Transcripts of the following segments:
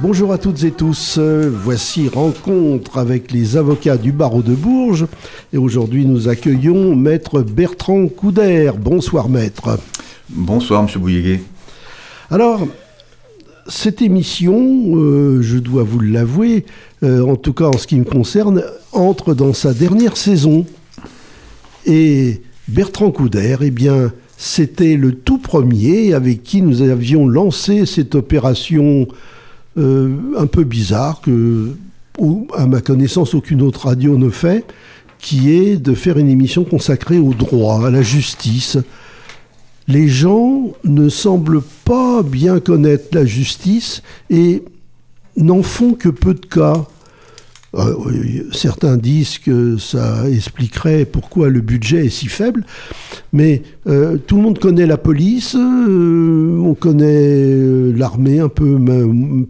Bonjour à toutes et tous, voici Rencontre avec les avocats du barreau de Bourges et aujourd'hui nous accueillons maître Bertrand Couder. Bonsoir maître. Bonsoir monsieur Bouilléguet. Alors, cette émission, euh, je dois vous l'avouer, euh, en tout cas en ce qui me concerne, entre dans sa dernière saison. Et Bertrand Couder, eh bien, c'était le tout premier avec qui nous avions lancé cette opération euh, un peu bizarre que, à ma connaissance, aucune autre radio ne fait, qui est de faire une émission consacrée au droit, à la justice. Les gens ne semblent pas bien connaître la justice et n'en font que peu de cas. Euh, certains disent que ça expliquerait pourquoi le budget est si faible, mais euh, tout le monde connaît la police, euh, on connaît l'armée un peu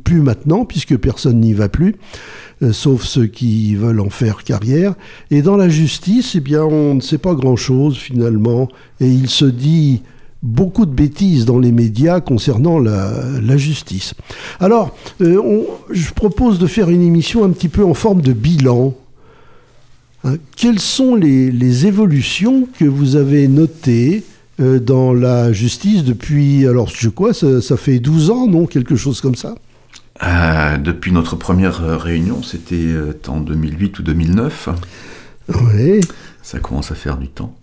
plus maintenant, puisque personne n'y va plus, sauf ceux qui veulent en faire carrière. Et dans la justice, eh bien, on ne sait pas grand-chose finalement, et il se dit beaucoup de bêtises dans les médias concernant la, justice. Alors, euh, je propose de faire une émission un petit peu en forme de bilan. Hein, quelles sont les, évolutions que vous avez notées euh, dans la justice depuis, alors je crois, ça, ça fait 12 ans, non Quelque chose comme ça? Euh, Depuis notre première réunion, c'était en 2008 ou 2009. Oui. Ça commence à faire du temps.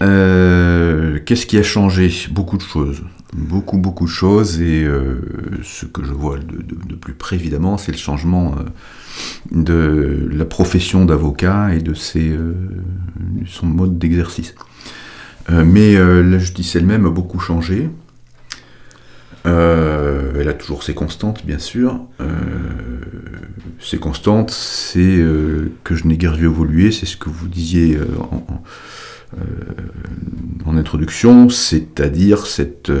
Euh, qu'est-ce qui a changé? Beaucoup de choses. Beaucoup, beaucoup de choses. Et euh, ce que je vois de, plus près, évidemment, c'est le changement euh, de la profession d'avocat et de ses, son mode d'exercice. mais la justice elle-même a beaucoup changé. Elle a toujours ses constantes, bien sûr. Euh, ses constantes, c'est euh, que je n'ai guère vu évoluer, c'est ce que vous disiez en, introduction, c'est-à-dire cette,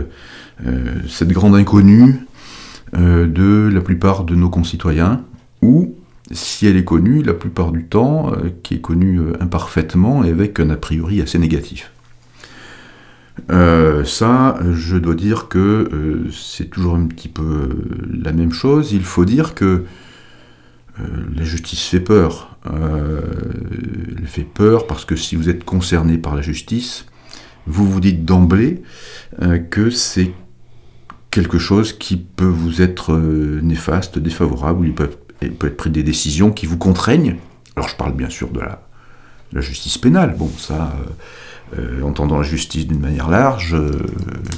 cette grande inconnue de la plupart de nos concitoyens, ou, si elle est connue, la plupart du temps, qui est connue imparfaitement et avec un a priori assez négatif. Euh, ça, je dois dire que euh, c'est toujours un petit peu euh, la même chose. Il faut dire que la justice fait peur. elle fait peur parce que si vous êtes concerné par la justice, vous vous dites d'emblée que c'est quelque chose qui peut vous être néfaste, défavorable, il peut, peut, être pris des décisions qui vous contraignent. Alors je parle bien sûr de la, justice pénale. Bon, ça euh, entendant la justice d'une manière large, euh,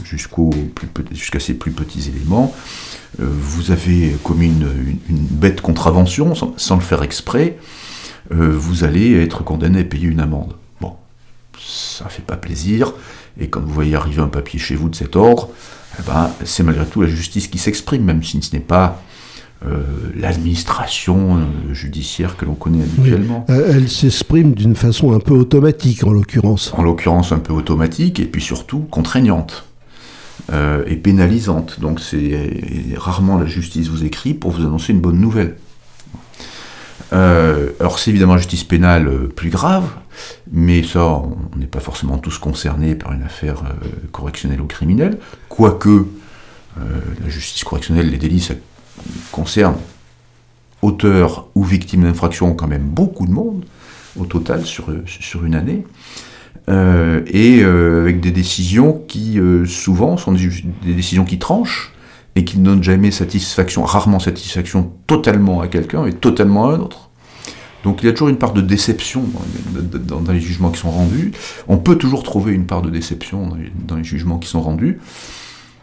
jusqu'à ses plus petits éléments. Euh, vous avez commis une, bête contravention sans, le faire exprès, vous allez être condamné à payer une amende. Bon, ça fait pas plaisir, et quand vous voyez arriver un papier chez vous de cet ordre, eh ben, c'est malgré tout la justice qui s'exprime, même si ce n'est pas euh, l'administration euh, judiciaire que l'on connaît habituellement. Euh, elle s'exprime d'une façon un peu automatique en l'occurrence. En l'occurrence un peu automatique et puis surtout contraignante et pénalisante. Donc c'est rarement la justice vous écrit pour vous annoncer une bonne nouvelle. alors c'est évidemment la justice pénale plus grave, mais ça, on n'est pas forcément tous concernés par une affaire correctionnelle ou criminelle, quoique la justice correctionnelle, les délits, ça concerne auteur ou victime d'infraction quand même beaucoup de monde au total sur, sur une année. Euh, et euh, avec des décisions qui euh, souvent sont des, décisions qui tranchent et qui ne donnent jamais satisfaction, rarement satisfaction totalement à quelqu'un et totalement à un autre. Donc il y a toujours une part de déception dans, les jugements qui sont rendus. On peut toujours trouver une part de déception dans les, jugements qui sont rendus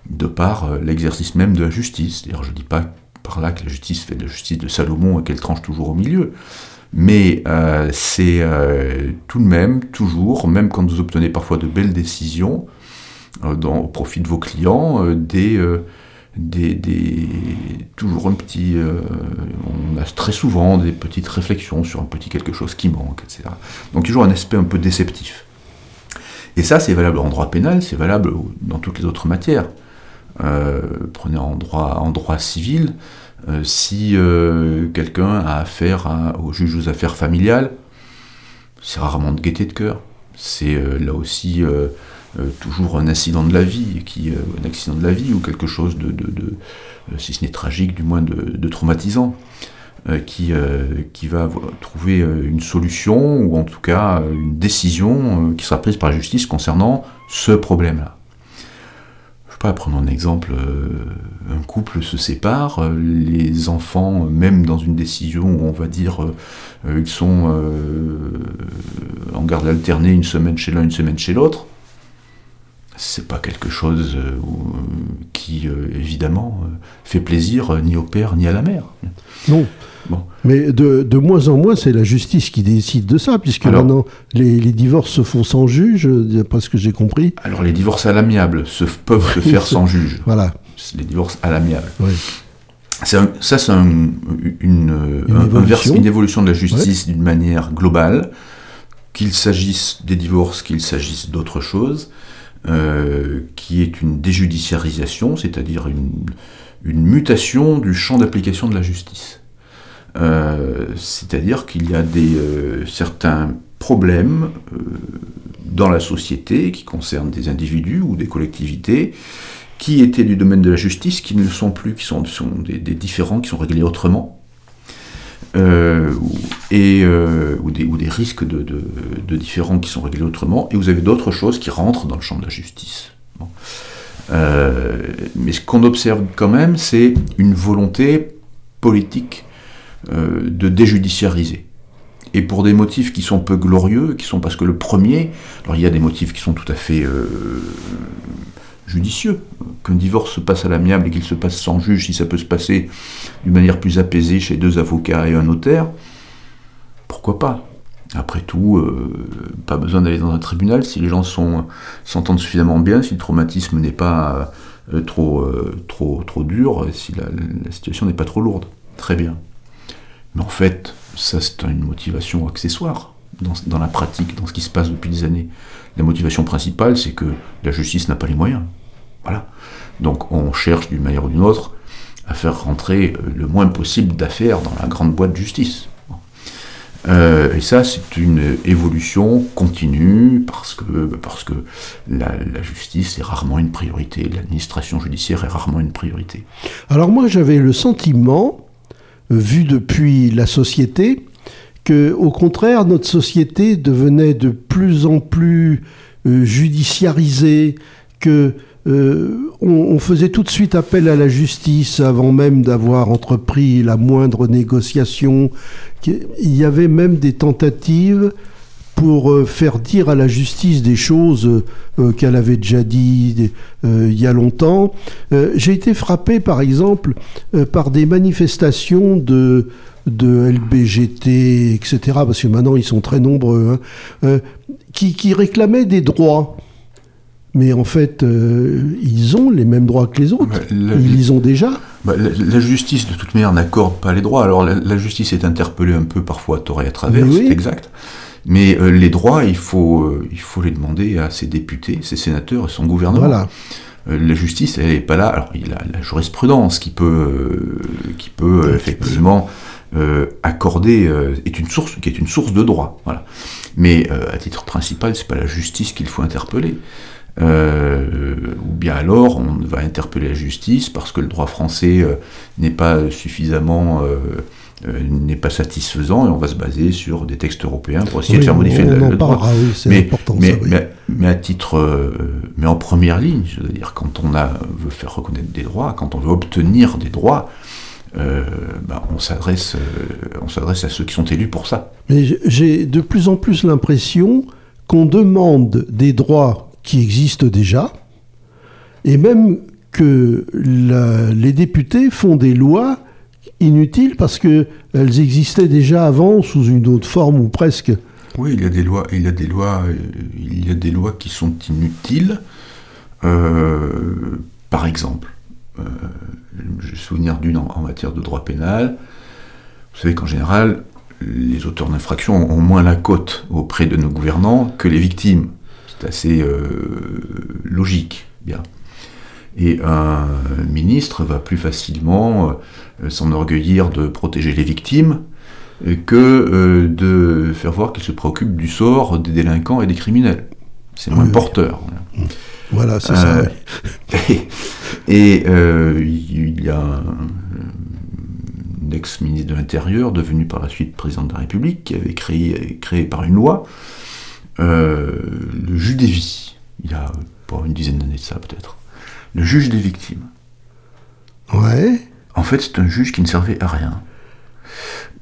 de par l'exercice même de la justice. D'ailleurs je ne dis pas par là que la justice fait de la justice de Salomon et qu'elle tranche toujours au milieu. Mais euh, c'est euh, tout de même, toujours, même quand vous obtenez parfois de belles décisions euh, au profit de vos clients, des, toujours un petit, on a très souvent des petites réflexions sur un petit quelque chose qui manque, etc. Donc toujours un aspect un peu déceptif. Et ça, c'est valable en droit pénal, c'est valable dans toutes les autres matières. prenez en droit, en droit civil, si quelqu'un a affaire au juge aux affaires familiales, c'est rarement de gaieté de cœur. C'est là aussi toujours un accident de la vie, qui, un accident de la vie ou quelque chose de, si ce n'est tragique, du moins de traumatisant. Euh, qui, euh, qui va trouver euh, une solution ou en tout cas une décision qui sera prise par la justice concernant ce problème-là. Sais pas, prenons un exemple, un couple se sépare, les enfants, même dans une décision où on va dire ils sont en garde alternée une semaine chez l'un, une semaine chez l'autre, c'est pas quelque chose qui, évidemment, fait plaisir ni au père ni à la mère. Non. Mais de, de, moins en moins, c'est la justice qui décide de ça, puisque maintenant, les, les, divorces se font sans juge, d'après ce que j'ai compris. Alors, les divorces à l'amiable se, peuvent se faire sans juge. Voilà. Les divorces à l'amiable. Oui. ça, c'est une, une, évolution. une, évolution. de la justice d'une manière globale, qu'il s'agisse des divorces, qu'il s'agisse d'autre chose, euh, qui est une déjudiciarisation, c'est-à-dire une, mutation du champ d'application de la justice. Euh, c'est-à-dire qu'il y a des, euh, certains problèmes dans la société qui concernent des individus ou des collectivités qui étaient du domaine de la justice, qui ne le sont plus, qui sont, sont des, différents, qui sont réglés autrement, ou, des, ou, des, risques de, différents qui sont réglés autrement, et vous avez d'autres choses qui rentrent dans le champ de la justice. mais ce qu'on observe quand même, c'est une volonté politique euh, de déjudiciariser. Et pour des motifs qui sont peu glorieux, qui sont parce que le premier, alors il y a des motifs qui sont tout à fait euh, judicieux, qu'un divorce se passe à l'amiable et qu'il se passe sans juge, si ça peut se passer d'une manière plus apaisée chez deux avocats et un notaire, pourquoi pas? Après tout, euh, pas besoin d'aller dans un tribunal si les gens s'entendent suffisamment bien, si le traumatisme n'est pas trop, trop, trop dur, si la situation n'est pas trop lourde. Très bien. Mais en fait, ça c'est une motivation accessoire dans, la pratique, dans ce qui se passe depuis des années. La motivation principale, c'est que la justice n'a pas les moyens. Voilà. Donc on cherche d'une manière ou d'une autre à faire rentrer le moins possible d'affaires dans la grande boîte de justice. Euh, et ça, c'est une évolution continue parce que, parce que la justice est rarement une priorité, l'administration judiciaire est rarement une priorité. Alors moi, j'avais le sentiment vu depuis la société, que au contraire notre société devenait de plus en plus euh, judiciarisée, que euh, on, faisait tout de suite appel à la justice avant même d'avoir entrepris la moindre négociation. Il y avait même des tentatives pour euh, faire dire à la justice des choses qu'elle avait déjà dit il y a longtemps. J'ai été frappé, par exemple, par des manifestations de, de LBGT, etc., parce que maintenant ils sont très nombreux, hein, qui, qui, réclamaient des droits. Mais en fait, ils ont les mêmes droits que les autres. Bah, ils les ont déjà. Bah, la, justice, de toute manière, n'accorde pas les droits. Alors la, justice est interpellée un peu parfois à tort et à travers, c'est exact. Mais euh, les droits, il faut, euh, il faut les demander à ses députés, ses sénateurs et son gouvernement. Voilà. Euh, la justice, elle n'est pas là. Alors, il y a la jurisprudence qui peut, qui peut effectivement accorder, est une source, qui est une source de droit. Voilà. Mais à titre principal, c'est pas la justice qu'il faut interpeller. ou bien alors on va interpeller la justice parce que le droit français n'est pas suffisamment euh, n'est pas satisfaisant et on va se baser sur des textes européens pour essayer de faire modifier le, droit. mais, mais, à titre, euh, mais en première ligne, je veux dire, quand on a, veut faire reconnaître des droits, quand on veut obtenir des droits, euh, on s'adresse, on s'adresse à ceux qui sont élus pour ça. Mais j'ai de plus en plus l'impression qu'on demande des droits qui existent déjà, et même que les députés font des lois inutiles parce qu'elles existaient déjà avant sous une autre forme ou presque. Oui, il y a des lois, il y a des lois, il y a des lois qui sont inutiles. Euh, par exemple, euh, je me souvenir d'une en, matière de droit pénal. Vous savez qu'en général, les auteurs d'infractions ont moins la cote auprès de nos gouvernants que les victimes. C'est assez euh, logique, bien. Et un ministre va plus facilement s'enorgueillir de protéger les victimes que de faire voir qu'il se préoccupe du sort des délinquants et des criminels. C'est moins porteur. Voilà, c'est ça. Et, il y a un, ex-ministre de l'Intérieur, devenu par la suite président de la République, qui avait créé, créé par une loi euh, le juge des vies, il y a une dizaine d'années de ça peut-être. Le juge des victimes. Ouais. En fait, c'est un juge qui ne servait à rien.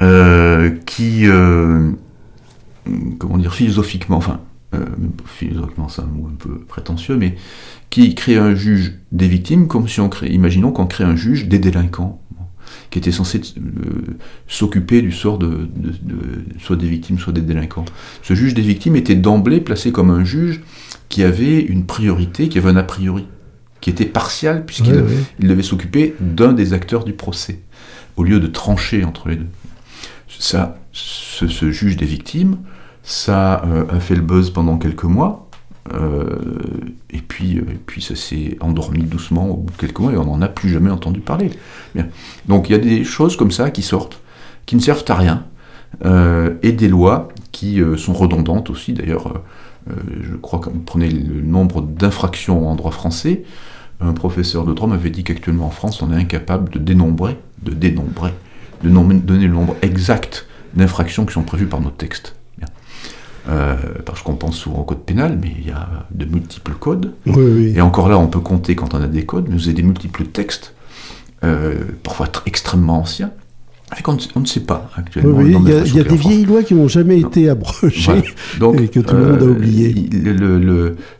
Euh, qui, euh, comment dire, philosophiquement, enfin, philosophiquement c'est un mot un peu prétentieux, mais qui crée un juge des victimes comme si on crée, imaginons qu'on crée un juge des délinquants qui était censé euh, s'occuper du sort de, soit des victimes, soit des délinquants. Ce juge des victimes était d'emblée placé comme un juge qui avait une priorité, qui avait un a priori, qui était partial, puisqu'il devait s'occuper d'un des acteurs du procès, au lieu de trancher entre les deux. Ça, ce, juge des victimes, ça euh, a fait le buzz pendant quelques mois, euh, et, puis, euh, et puis ça s'est endormi doucement au bout de quelques mois et on n'en a plus jamais entendu parler. Donc il y a des choses comme ça qui sortent, qui ne servent à rien, et des lois qui sont redondantes aussi. D'ailleurs, je crois que vous prenez le nombre d'infractions en droit français, un professeur de droit m'avait dit qu'actuellement en France, on est incapable de dénombrer, de dénombrer, de donner le nombre exact d'infractions qui sont prévues par nos textes. Euh, parce qu'on pense souvent au code pénal, mais il y a de multiples codes. Et encore là, on peut compter quand on a des codes, mais vous avez des multiples textes, euh, parfois extrêmement anciens. Avec on, ne sait pas actuellement. il y a, des vieilles lois qui n'ont jamais été abrogées et que tout le monde a euh, oublié.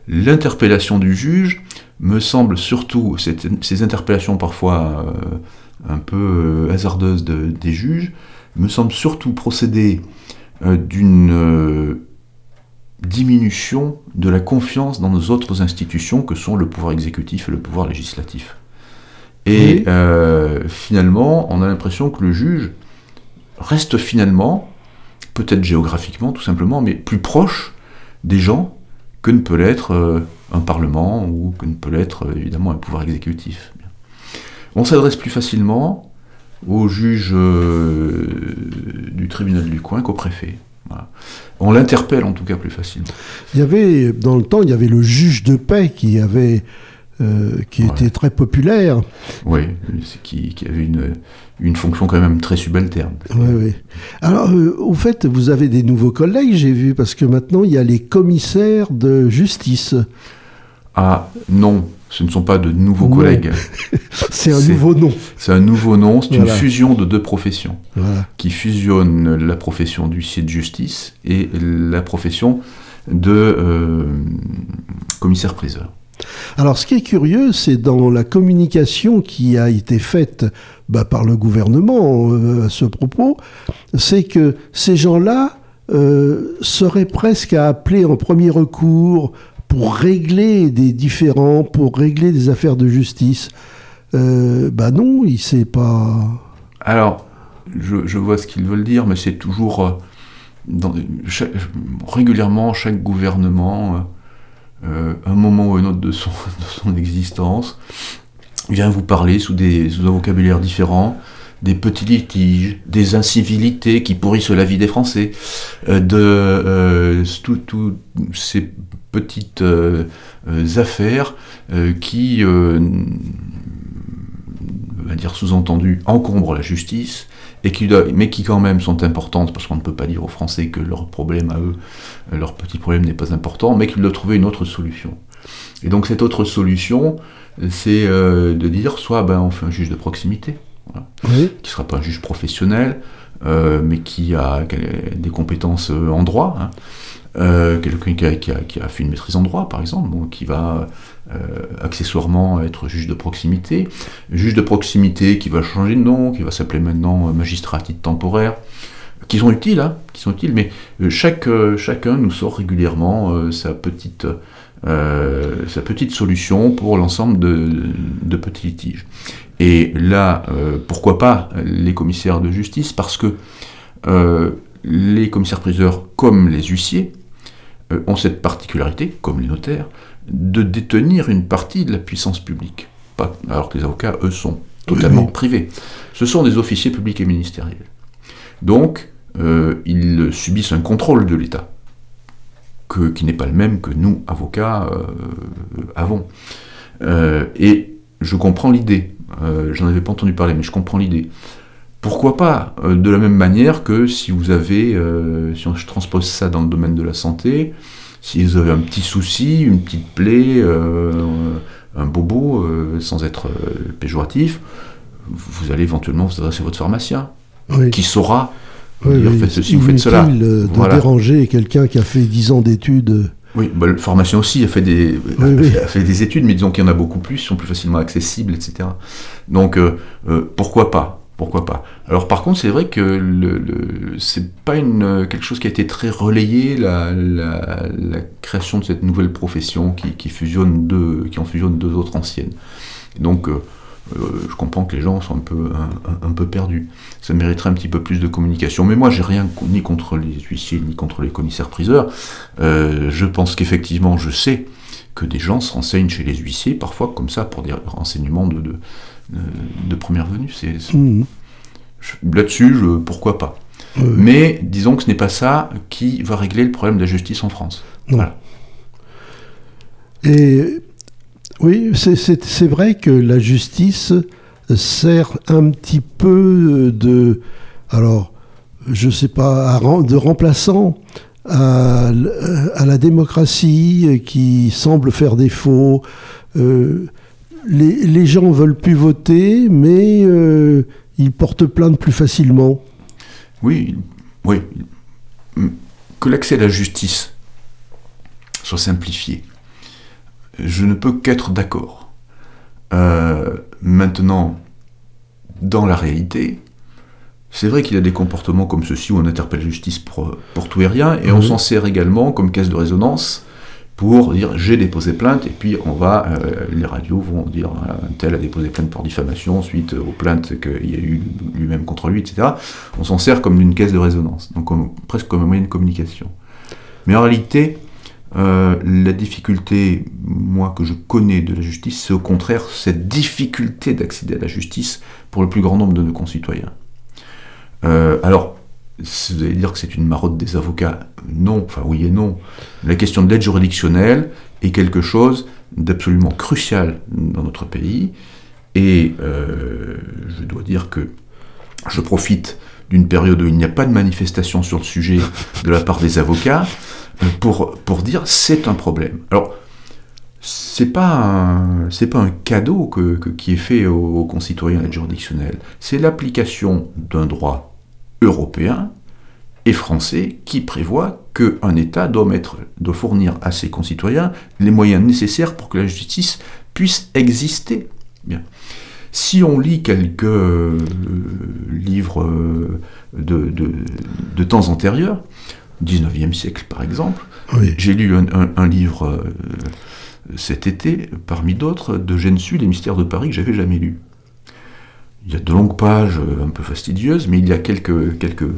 L'interpellation du juge me semble surtout, ces interpellations parfois un peu hasardeuses des juges, me semble surtout procéder d'une diminution de la confiance dans nos autres institutions que sont le pouvoir exécutif et le pouvoir législatif. Et euh, finalement, on a l'impression que le juge reste finalement, peut-être géographiquement tout simplement, mais plus proche des gens que ne peut l'être euh, un parlement ou que ne peut l'être euh, évidemment un pouvoir exécutif. On s'adresse plus facilement au juge du tribunal du coin qu'au préfet. On l'interpelle en tout cas plus facilement. Il y avait, dans le temps, il y avait le juge de paix qui avait. Euh, qui était très populaire. Oui, qui, avait une, une, fonction quand même très subalterne. Oui, oui. Alors, euh, au fait, vous avez des nouveaux collègues, j'ai vu, parce que maintenant, il y a les commissaires de justice. Ah, non, ce ne sont pas de nouveaux collègues. c'est un nouveau nom. C'est un nouveau nom, c'est une fusion de deux professions qui fusionnent la profession d'huissier de justice et la profession de euh, commissaire-priseur. Alors ce qui est curieux, c'est dans la communication qui a été faite bah, par le gouvernement euh, à ce propos, c'est que ces gens-là euh, seraient presque à appeler en premier recours pour régler des différends, pour régler des affaires de justice. Euh, bah non, il sait pas. Alors, je, vois ce qu'ils veulent dire, mais c'est toujours euh, dans, régulièrement chaque gouvernement, euh, un moment ou un autre de son, existence, vient vous parler sous des, sous un vocabulaire différent des petits litiges, des incivilités qui pourrissent la vie des Français, de tous ces petites euh, euh, affaires euh, qui, va dire sous-entendu, encombrent la justice, et qui, mais qui quand même sont importantes, parce qu'on ne peut pas dire aux Français que leur problème à eux, leur petit problème n'est pas important, mais qu'ils doivent trouver une autre solution. Et donc cette autre solution, c'est de dire soit ben, on fait un juge de proximité, qui ne sera pas un juge professionnel, mais qui a, des compétences en droit, hein, euh, quelqu'un qui a, fait une maîtrise en droit, par exemple, qui va euh, accessoirement être juge de proximité, juge de proximité qui va changer de nom, qui va s'appeler maintenant magistrat à titre temporaire, qui sont utiles, hein, qui sont utiles, mais euh, chaque, chacun nous sort régulièrement sa petite sa petite solution pour l'ensemble de, petits litiges. Et là, pourquoi pas les commissaires de justice? Parce que les commissaires-priseurs, comme les huissiers, ont cette particularité, comme les notaires, de détenir une partie de la puissance publique. pas, alors que les avocats, eux, sont totalement privés. Ce sont des officiers publics et ministériels. Donc, euh, ils subissent un contrôle de l'État, qui n'est pas le même que nous, avocats, euh, avons. Euh, et je comprends l'idée. J'en avais pas entendu parler, mais je comprends l'idée. Pourquoi pas De la même manière que si vous avez, si je transpose ça dans le domaine de la santé, si vous avez un petit souci, une petite plaie, un bobo, sans être péjoratif, vous allez éventuellement vous adresser à votre pharmacien, qui saura oui, dire, faites ceci, vous faites cela. de déranger quelqu'un qui a fait 10 ans d'études. Oui, bah, la formation aussi a fait, des, a fait des études, mais disons qu'il y en a beaucoup plus, sont plus facilement accessibles, etc. Donc, euh, euh, pourquoi pas? Pourquoi pas Alors par contre, c'est vrai que c'est pas une, quelque chose qui a été très relayé, la, création de cette nouvelle profession qui, fusionne deux, en fusionne deux autres anciennes. Donc euh, euh, je comprends que les gens sont un peu, perdus. Ça mériterait un petit peu plus de communication. Mais moi, j'ai rien ni contre les huissiers, ni contre les commissaires-priseurs. Euh, je pense qu'effectivement, je sais que des gens se renseignent chez les huissiers, parfois comme ça, pour des renseignements de, de, première venue. Mmh. Là-dessus, pourquoi pas. Mais disons que ce n'est pas ça qui va régler le problème de la justice en France. Voilà. Et oui, c'est vrai que la justice sert un petit peu de, alors, je sais pas, de remplaçant à, la démocratie qui semble faire défaut. Euh, les, gens veulent plus voter, mais euh, ils portent plainte plus facilement. Oui, oui. Que l'accès à la justice soit simplifié je ne peux qu'être d'accord. Euh, maintenant, dans la réalité, c'est vrai qu'il y a des comportements comme ceci où on interpelle la justice pour, tout et rien, et on s'en sert également comme caisse de résonance pour dire j'ai déposé plainte, et puis on va, euh, les radios vont dire un tel a déposé plainte pour diffamation suite aux plaintes qu'il y a eu lui-même contre lui, etc. On s'en sert comme d'une caisse de résonance, donc presque comme un moyen de communication. Mais en réalité, euh, la difficulté, moi, que je connais de la justice, c'est au contraire cette difficulté d'accéder à la justice pour le plus grand nombre de nos concitoyens. Euh, alors, vous allez dire que c'est une marotte des avocats. Non, enfin oui et non. La question de l'aide juridictionnelle est quelque chose d'absolument crucial dans notre pays. Et euh, je dois dire que je profite d'une période où il n'y a pas de manifestation sur le sujet de la part des avocats pour, pour dire c'est un problème. Alors, c'est pas pas un cadeau qui est fait aux, concitoyens l'aide juridictionnelle, c'est l'application d'un droit européen et français qui prévoit qu'un État doit, mettre, doit fournir à ses concitoyens les moyens nécessaires pour que la justice puisse exister. Bien. Si on lit quelques euh, livres euh, de, de, de temps antérieurs, 19e siècle par exemple. J'ai lu un, livre euh, cet été, parmi d'autres, de Gensu, Les mystères de Paris, que j'avais jamais lu. Il y a de longues pages euh, un peu fastidieuses, mais il y a quelques, quelques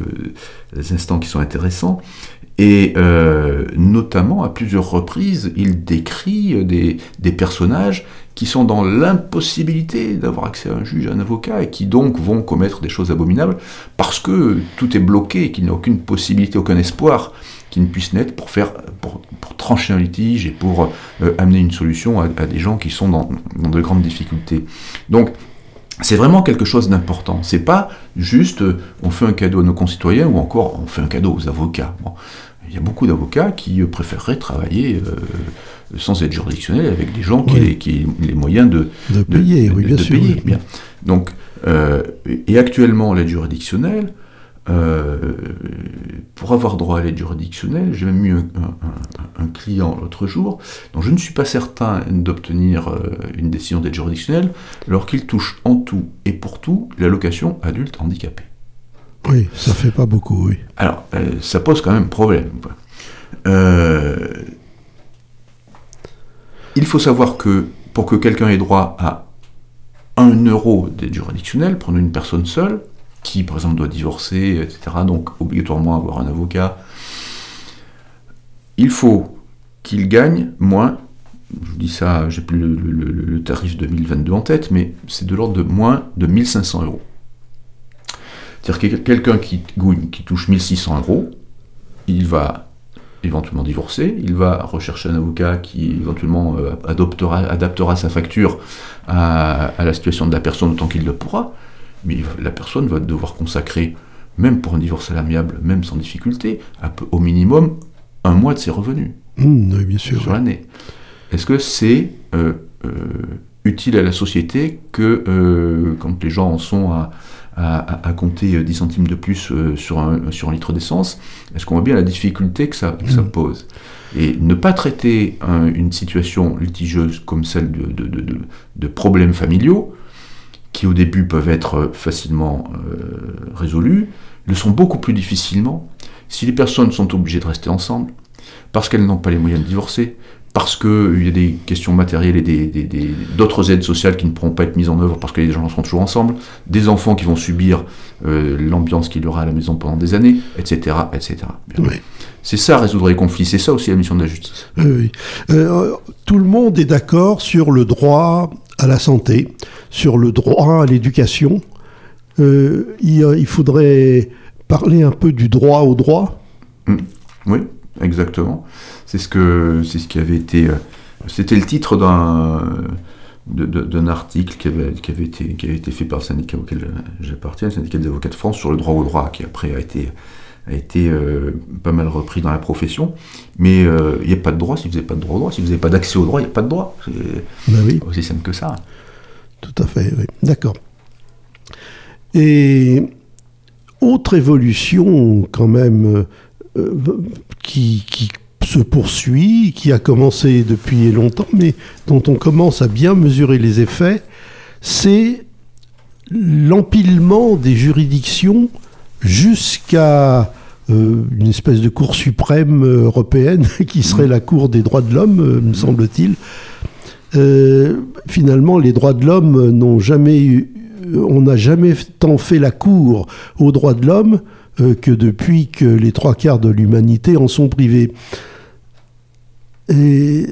instants qui sont intéressants. Et euh, notamment, à plusieurs reprises, il décrit des, des personnages qui sont dans l'impossibilité d'avoir accès à un juge, à un avocat, et qui donc vont commettre des choses abominables, parce que tout est bloqué, et qu'il n'y a aucune possibilité, aucun espoir qui ne puisse naître pour, faire, pour, trancher un litige et pour euh, amener une solution à, des gens qui sont dans, de grandes difficultés. Donc, c'est vraiment quelque chose d'important. C'est pas juste euh, on fait un cadeau à nos concitoyens ou encore on fait un cadeau aux avocats. il y a beaucoup d'avocats qui euh, préféreraient travailler sans être juridictionnel, avec des gens qui, ont les moyens de, de payer. oui, bien sûr, Bien. Donc, euh, et actuellement, l'aide juridictionnelle, euh, pour avoir droit à l'aide juridictionnelle, j'ai même eu un, client l'autre jour, dont je ne suis pas certain d'obtenir euh, une décision d'aide juridictionnelle, alors qu'il touche en tout et pour tout l'allocation adulte handicapé. Oui, ça fait pas beaucoup, oui. Alors, ça pose quand même problème. Euh, il faut savoir que pour que quelqu'un ait droit à 1 euro d'aide juridictionnelle, prendre une personne seule, qui par exemple doit divorcer, etc., donc obligatoirement avoir un avocat, il faut qu'il gagne moins je dis ça, j'ai plus le, tarif 2022 en tête, mais c'est de l'ordre de moins de 1500 euros. C'est-à-dire que quelqu'un qui, qui touche 1600 euros, il va éventuellement divorcer, il va rechercher un avocat qui éventuellement euh, adoptera, adaptera sa facture à, la situation de la personne autant qu'il le pourra, mais la personne va devoir consacrer, même pour un divorce à l'amiable, même sans difficulté, au minimum un mois de ses revenus mmh, bien sûr, sur l'année. Est-ce que c'est euh, euh, utile à la société que quand les gens en sont à à, compter 10 centimes de plus euh, sur un, sur un litre d'essence, est-ce qu'on voit bien la difficulté que ça, ça mm. pose? Et ne pas traiter une situation litigieuse comme celle de, de, de, problèmes familiaux, qui au début peuvent être facilement euh, résolus, le sont beaucoup plus difficilement si les personnes sont obligées de rester ensemble, parce qu'elles n'ont pas les moyens de divorcer, parce qu'il y a des questions matérielles et d'autres aides sociales qui ne pourront pas être mises en œuvre parce que les gens seront toujours ensemble, des enfants qui vont subir euh, l'ambiance qu'il y aura à la maison pendant des années, etc. etc. C'est ça résoudre les conflits, c'est ça aussi la mission de la justice. Euh, tout le monde est d'accord sur le droit à la santé, sur le droit à l'éducation. Euh, il, faudrait parler un peu du droit au droit. Mmh. Oui, exactement. C'est ce que c'est ce qui avait été. Euh, c'était le titre d'un d'un article qui avait, qui, avait été, qui avait été fait par le syndicat auquel j'appartiens, le syndicat des avocats de France, sur le droit au droit, qui après a été, a été euh, pas mal repris dans la profession. Mais euh, il n'y a pas de droit si vous n'avez pas de droit au droit. Si vous n'avez pas d'accès au droit, il n'y a pas de droit. C'est ben oui. aussi simple que ça. Tout à fait, oui. D'accord. Et autre évolution quand même qui, qui se poursuit, qui a commencé depuis longtemps, mais dont on commence à bien mesurer les effets, c'est l'empilement des juridictions jusqu'à euh, une espèce de Cour suprême européenne qui serait la Cour des droits de l'homme, euh, me semble-t-il. Euh, finalement, les droits de l'homme n'ont jamais eu, on n'a jamais tant fait la cour aux droits de l'homme que depuis que les trois quarts de l'humanité en sont privés. Et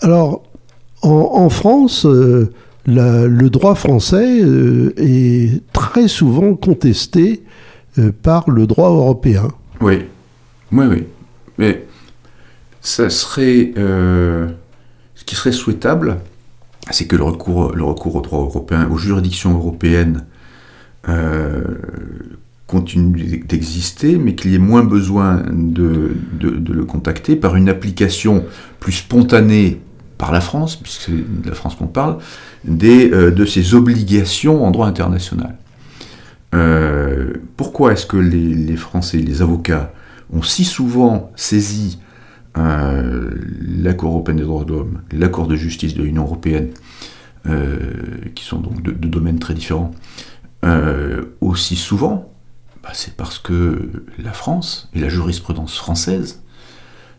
alors, en, France, euh, le droit français euh, est très souvent contesté euh, par le droit européen. Oui, oui, oui. Mais ça serait. Ce qui serait souhaitable, c'est que le recours, le recours au droit européen, aux juridictions européennes, continue d'exister, mais qu'il y ait moins besoin de, de, le contacter par une application plus spontanée par la France, puisque c'est de la France qu'on parle, des, euh, de ses obligations en droit international. Euh, pourquoi est-ce que les, les, Français, les avocats, ont si souvent saisi euh, la Cour européenne des droits de l'homme, la Cour de justice de l'Union européenne, qui sont donc de, de domaines très différents, aussi souvent bah, c'est parce que la France et la jurisprudence française,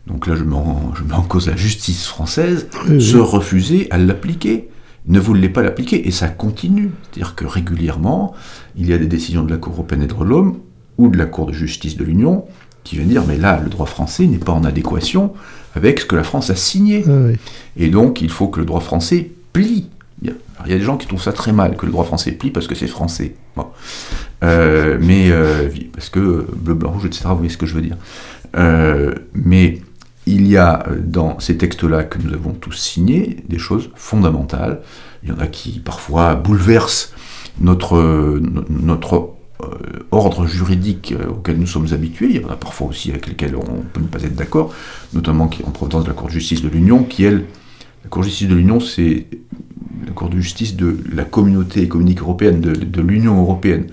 donc là je mets en, je mets en cause la justice française, se refusaient à l'appliquer, ne voulaient pas l'appliquer, et ça continue. C'est-à-dire que régulièrement, il y a des décisions de la Cour européenne des droits de l'homme ou de la Cour de justice de l'Union qui viennent dire mais là le droit français n'est pas en adéquation avec ce que la France a signé. Et donc il faut que le droit français plie il y a des gens qui trouvent ça très mal que le droit français plie parce que c'est français. Euh, mais euh, parce que bleu, blanc, rouge, etc. Vous voyez ce que je veux dire. Euh, mais il y a dans ces textes-là que nous avons tous signés des choses fondamentales. Il y en a qui parfois bouleversent notre, notre ordre juridique auquel nous sommes habitués. Il y en a parfois aussi avec lesquels on peut ne pas être d'accord, notamment en provenance de la Cour de justice de l'Union, qui elle, la Cour de justice de l'Union, c'est la Cour de justice de la communauté économique européenne, de, l'Union européenne.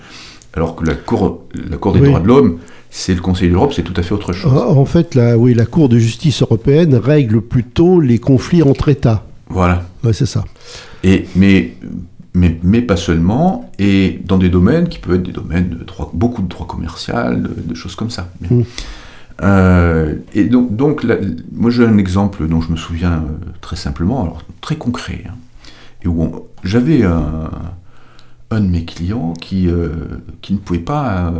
Alors que la Cour, la cour des droits de l'homme, c'est le Conseil de l'Europe, c'est tout à fait autre chose. En fait, la, oui, la Cour de justice européenne règle plutôt les conflits entre États. Voilà. c'est ça. Et, mais, mais, mais, pas seulement, et dans des domaines qui peuvent être des domaines de droit, beaucoup de droit commercial, de, choses comme ça. Mmh. Euh, et donc, donc moi j'ai un exemple dont je me souviens euh, très simplement, alors très concret. Hein et où j'avais un, un, de mes clients qui, euh, qui ne pouvait pas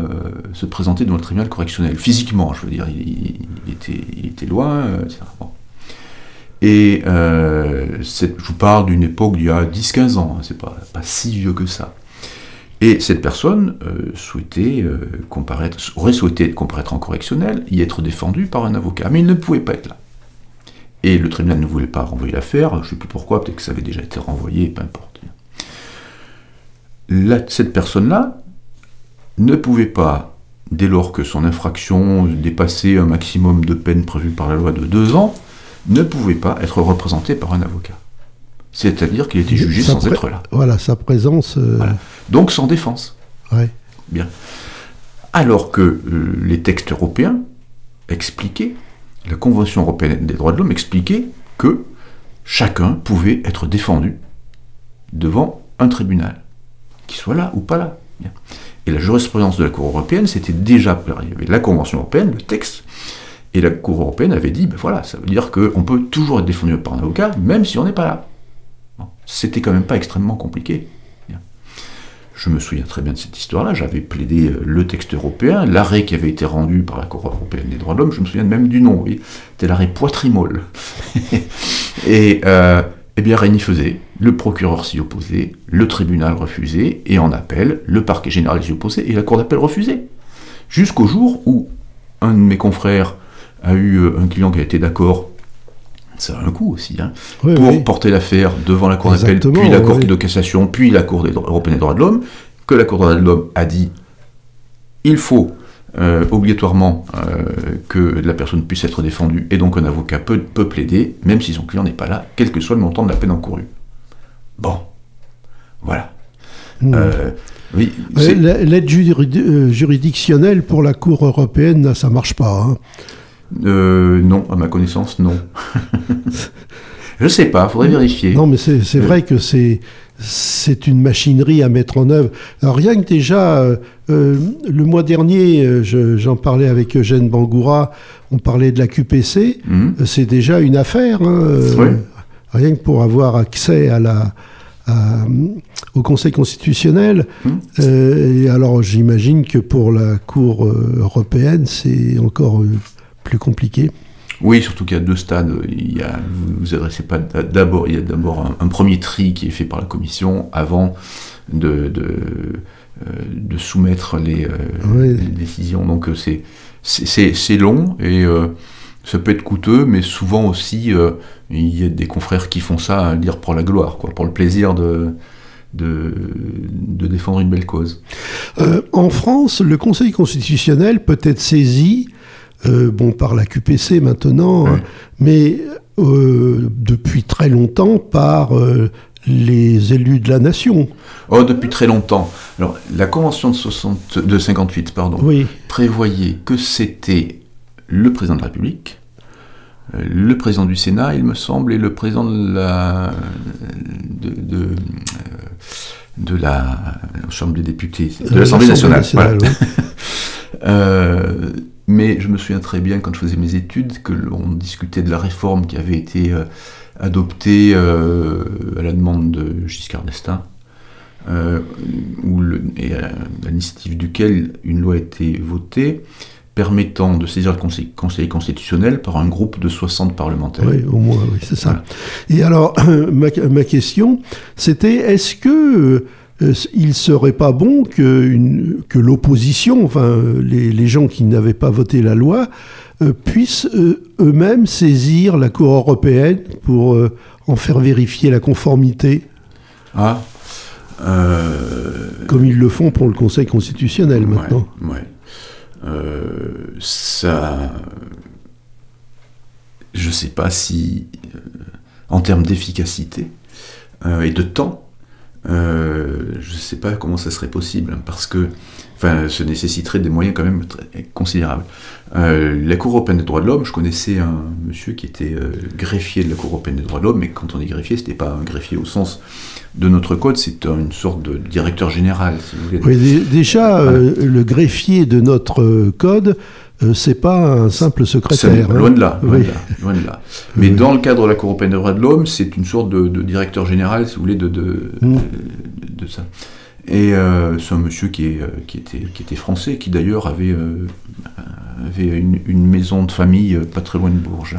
se présenter devant le tribunal correctionnel, physiquement, je veux dire, il, était, il était, loin, etc. Et je vous parle d'une époque d'il y a 10-15 ans, hein, c'est pas, si vieux que ça. Et cette personne souhaitait comparaître, aurait souhaité comparaître en correctionnel, y être défendue par un avocat, mais il ne pouvait pas être là. Et le tribunal ne voulait pas renvoyer l'affaire, je ne sais plus pourquoi, peut-être que ça avait déjà été renvoyé, peu importe. cette personne-là ne pouvait pas, dès lors que son infraction dépassait un maximum de peine prévue par la loi de deux ans, ne pouvait pas être représentée par un avocat. C'est-à-dire qu'il était jugé sans être là. Voilà, sa présence. Euh, Donc sans défense. Ouais. Bien. Alors que euh, les textes européens expliquaient la Convention européenne des droits de l'homme expliquait que chacun pouvait être défendu devant un tribunal, qu'il soit là ou pas là. Et la jurisprudence de la Cour européenne, c'était déjà, il y avait la Convention européenne, le texte, et la Cour européenne avait dit, ben voilà, ça veut dire qu'on peut toujours être défendu par un avocat, même si on n'est pas là. C'était quand même pas extrêmement compliqué. Je me souviens très bien de cette histoire-là. J'avais plaidé euh, le texte européen, l'arrêt qui avait été rendu par la Cour européenne des droits de l'homme. Je me souviens même du nom, oui. C'était l'arrêt Poitrimol. et euh, eh bien, rien n'y faisait. Le procureur s'y opposait, le tribunal refusait, et en appel, le parquet général s'y opposait, et la Cour d'appel refusait. Jusqu'au jour où un de mes confrères a eu euh, un client qui a été d'accord ça a un coût aussi, hein, pour porter l'affaire devant la Cour d'appel, puis la Cour de cassation, puis la Cour européenne des droits de l'homme, que la Cour des droits de l'homme a dit il faut euh, obligatoirement euh, que la personne puisse être défendue, et donc un avocat peut, peut plaider, même si son client n'est pas là, quel que soit le montant de la peine encourue. Bon, voilà. Hmm. Euh, oui, L'aide juridictionnelle pour la Cour européenne, ça marche pas. Hein. Euh, non, à ma connaissance, non. Je sais pas, faudrait vérifier. Non, mais c'est vrai euh. que c'est c'est une machinerie à mettre en œuvre. Alors rien que déjà, euh, le mois dernier, j'en parlais avec Eugène Bangoura, on parlait de la QPC, hum. c'est déjà une affaire. Hein, rien que pour avoir accès à la, au Conseil constitutionnel. Hum. et alors j'imagine que pour la Cour européenne, c'est encore plus compliqué oui, surtout qu'il y a deux stades. Il y a, vous vous adressez pas d'abord. Il y a d'abord un, premier tri qui est fait par la commission avant de, de, euh, soumettre les, euh, décisions. Donc euh, c'est c'est long et ça peut être coûteux, mais souvent aussi il y a des confrères qui font ça à lire pour la gloire, quoi, pour le plaisir de, de, de, défendre une belle cause. en France, le Conseil constitutionnel peut être saisi euh, bon, par la QPC maintenant, hein, mais euh, depuis très longtemps par euh, les élus de la nation. Oh, depuis très longtemps. Alors, la Convention de, 60, de 58 pardon, prévoyait que c'était le président de la République, le président du Sénat, il me semble, et le président de la, de, de, la Chambre des députés, de l'Assemblée nationale. Mais je me souviens très bien quand je faisais mes études que l'on discutait de la réforme qui avait été euh, adoptée euh, à la demande de Giscard d'Estaing, euh, et à l'initiative duquel une loi a été votée permettant de saisir le conseil, constitutionnel par un groupe de 60 parlementaires. Oui, au moins, oui, c'est ça. Et alors, ma, ma question, c'était est-ce que euh, il serait pas bon que, que l'opposition, enfin les, gens qui n'avaient pas voté la loi, euh, puissent euh, eux-mêmes saisir la Cour européenne pour en faire vérifier la conformité Ah. Comme ils le font pour le Conseil constitutionnel maintenant. Ouais. ça. Je ne sais pas si, en termes d'efficacité et de temps, euh, je ne sais pas comment ça serait possible, parce que enfin, ça nécessiterait des moyens quand même très considérables. Euh, la Cour européenne des droits de l'homme, je connaissais un monsieur qui était euh, greffier de la Cour européenne des droits de l'homme, mais quand on dit greffier, c'était pas un greffier au sens de notre code, c'est une sorte de directeur général, si vous voulez. Oui, déjà, le greffier de notre code, euh, c'est pas un simple secrétaire. Hein. Loin, de là, loin, de là, Mais dans le cadre de la Cour européenne des droits de l'homme, c'est une sorte de, directeur général, si vous voulez, de, de, mm. ça. Et euh, c'est un monsieur qui, est, euh, qui, était, qui était français, qui d'ailleurs avait, avait une, maison de famille pas très loin de Bourges.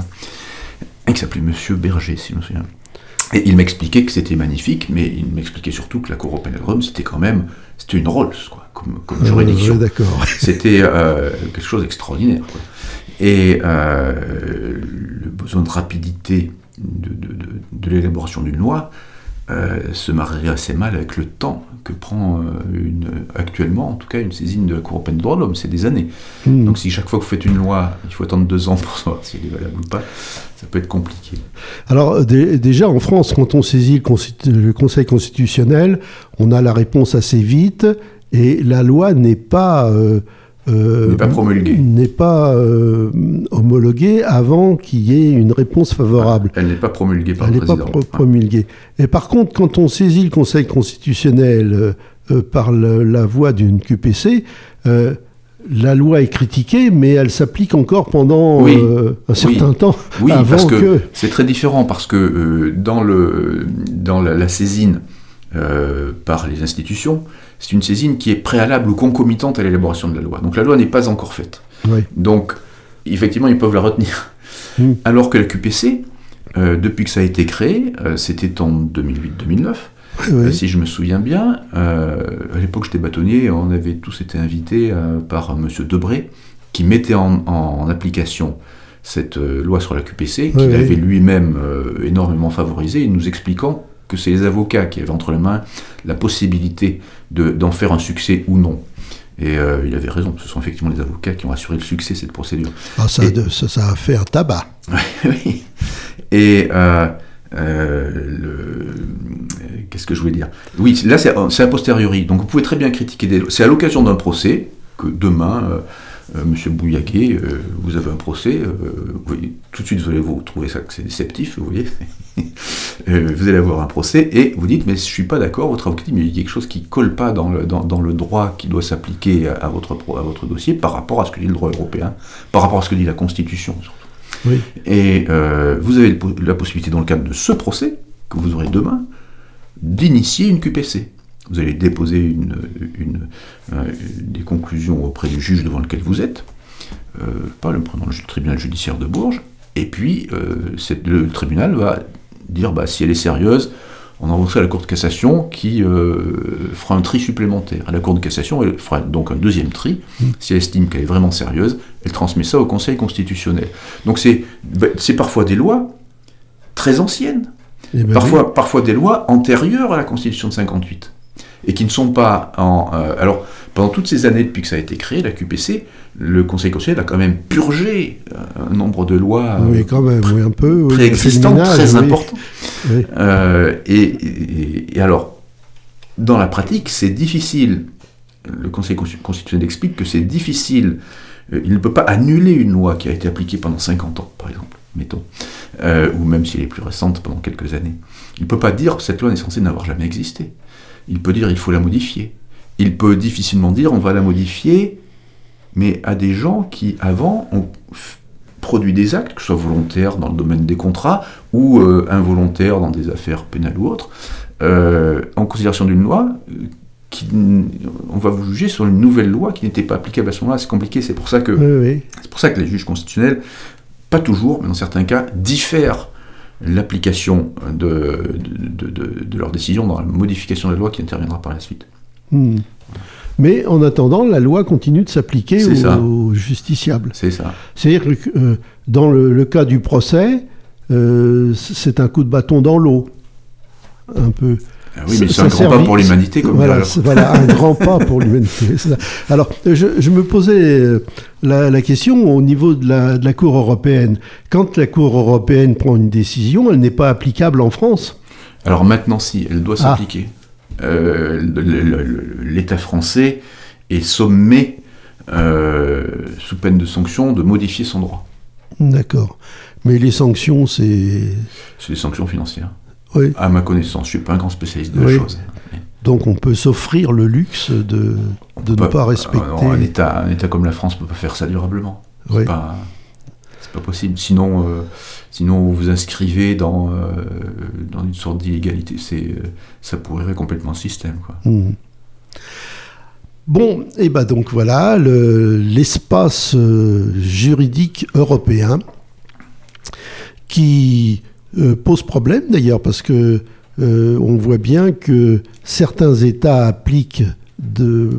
et qui s'appelait Monsieur Berger, si je me souviens. Et il m'expliquait que c'était magnifique, mais il m'expliquait surtout que la Cour européenne de Rome, c'était quand même, c'était une Rolls, quoi, comme, comme juridiction. Euh, d'accord. C'était euh, quelque chose d'extraordinaire. Et euh, le besoin de rapidité de, de- de- de l'élaboration d'une loi euh, se marierait assez mal avec le temps que prend euh, une, actuellement, en tout cas, une saisine de la Cour européenne des droits de l'homme. C'est des années. Hmm. Donc si chaque fois que vous faites une loi, il faut attendre deux ans pour savoir si elle est valable ou pas, ça peut être compliqué. Alors dé- déjà en France, quand on saisit le Conseil constitutionnel, on a la réponse assez vite et la loi n'est pas euh, euh, N'est pas promulguée. n'est pas euh, homologuée avant qu'il y ait une réponse favorable. Elle n'est pas promulguée par Elle le n'est pas président. pro- promulguée. Et par contre, quand on saisit le Conseil constitutionnel euh, par le- la voie d'une QPC, la loi est critiquée, mais elle s'applique encore pendant Oui. euh, un certain Oui. temps Oui, avant parce que, que... c'est très différent parce que euh, dans, le, dans la, la saisine euh, par les institutions, c'est une saisine qui est préalable ou concomitante à l'élaboration de la loi. Donc la loi n'est pas encore faite. Oui. Donc, effectivement, ils peuvent la retenir. Mm. Alors que la QPC, euh, depuis que ça a été créé, euh, c'était en 2008-2009, Oui. euh, si je me souviens bien, à l'époque j'étais bâtonnier, on avait tous été invités par M. Debré, qui mettait en, en application cette loi sur la QPC, qu'il Oui, avait lui-même énormément favorisée, nous expliquant que c'est les avocats qui avaient entre les mains la possibilité de- d'en faire un succès ou non. Et euh, il avait raison, ce sont effectivement les avocats qui ont assuré le succès de cette procédure. Ah, ça, Et- de- ça, ça a fait un tabac. oui. Et euh, euh, le- qu'est-ce que je voulais dire? Oui, là c'est a posteriori. Donc vous pouvez très bien critiquer des. C'est à l'occasion d'un procès que demain, Monsieur Bouillaguet, euh, vous avez un procès. euh, vous voyez, tout de suite vous allez vous trouver ça que c'est déceptif, vous voyez. Euh, vous allez avoir un procès et vous dites mais je suis pas d'accord. Votre avocat dit mais il y a quelque chose qui colle pas dans le, dans, dans le droit qui doit s'appliquer à, à votre pro- à votre dossier par rapport à ce que dit le droit européen, par rapport à ce que dit la Constitution. surtout. Oui. Et euh, vous avez la possibilité, dans le cadre de ce procès, que vous aurez demain, d'initier une QPC. Vous allez déposer une, une- euh, des conclusions auprès du juge devant lequel vous êtes, euh, pas le, dans le tribunal judiciaire de Bourges, et puis euh, le tribunal va dire bah, si elle est sérieuse, on envoie ça à la Cour de cassation qui euh, fera un tri supplémentaire. La Cour de cassation, elle fera donc un deuxième tri. Si elle estime qu'elle est vraiment sérieuse, elle transmet ça au Conseil constitutionnel. Donc c'est c'est parfois des lois très anciennes, Eh ben parfois, parfois des lois antérieures à la Constitution de 58, et qui ne sont pas en... euh, alors, pendant toutes ces années depuis que ça a été créé, la QPC, le Conseil constitutionnel a quand même purgé euh, un nombre de lois oui. euh, Oui, quand même, oui, un peu. oui, préexistantes, très importantes. Euh, et, et- et alors, dans la pratique, c'est difficile. Le Conseil constitu- constitutionnel explique que c'est difficile. Il ne peut pas annuler une loi qui a été appliquée pendant 50 ans, par exemple, mettons, Euh, ou même si elle est plus récente, pendant quelques années. Il ne peut pas dire cette loi n'est censée n'avoir jamais existé. Il peut dire il faut la modifier. Il peut difficilement dire on va la modifier, mais à des gens qui, avant, ont produit des actes, que ce soit volontaires dans le domaine des contrats ou euh, involontaires dans des affaires pénales ou autres, euh, en considération d'une loi, euh, qui, on va vous juger sur une nouvelle loi qui n'était pas applicable à ce moment-là. C'est compliqué. C'est pour ça que Oui, oui. c'est pour ça que les juges constitutionnels, pas toujours, mais dans certains cas, diffèrent l'application de, de, de- de leur décision dans la modification de la loi qui interviendra par la suite. Hmm. Mais en attendant, la loi continue de s'appliquer aux, justiciables. C'est ça. C'est-à-dire que euh, dans le, le cas du procès, euh, c'est un coup de bâton dans l'eau. Un peu. Ah oui, mais c'est un grand pas pour l'humanité, comme voilà, voilà, un grand pas pour l'humanité. Alors, je, je me posais euh, la, la question au niveau de la, de la Cour européenne. Quand la Cour européenne prend une décision, elle n'est pas applicable en France? Alors maintenant, si, elle doit Ah. s'appliquer. Euh, L'État français est sommé, euh, sous peine de sanction, de modifier son droit. D'accord. Mais les sanctions, c'est. C'est des sanctions financières. Oui. À ma connaissance, je ne suis pas un grand spécialiste de Oui. la chose. Donc on peut s'offrir le luxe de, de ne pas respecter. euh, non, un, État, un État comme la France ne peut pas faire ça durablement. C'est Oui. pas, possible. Sinon, euh, sinon vous vous inscrivez dans, euh, dans une sorte d'illégalité. C'est, ça pourrirait complètement le système. Quoi. Mhm. Bon, et ben donc voilà, le- l'espace juridique européen qui pose problème d'ailleurs parce que on voit bien que certains États appliquent de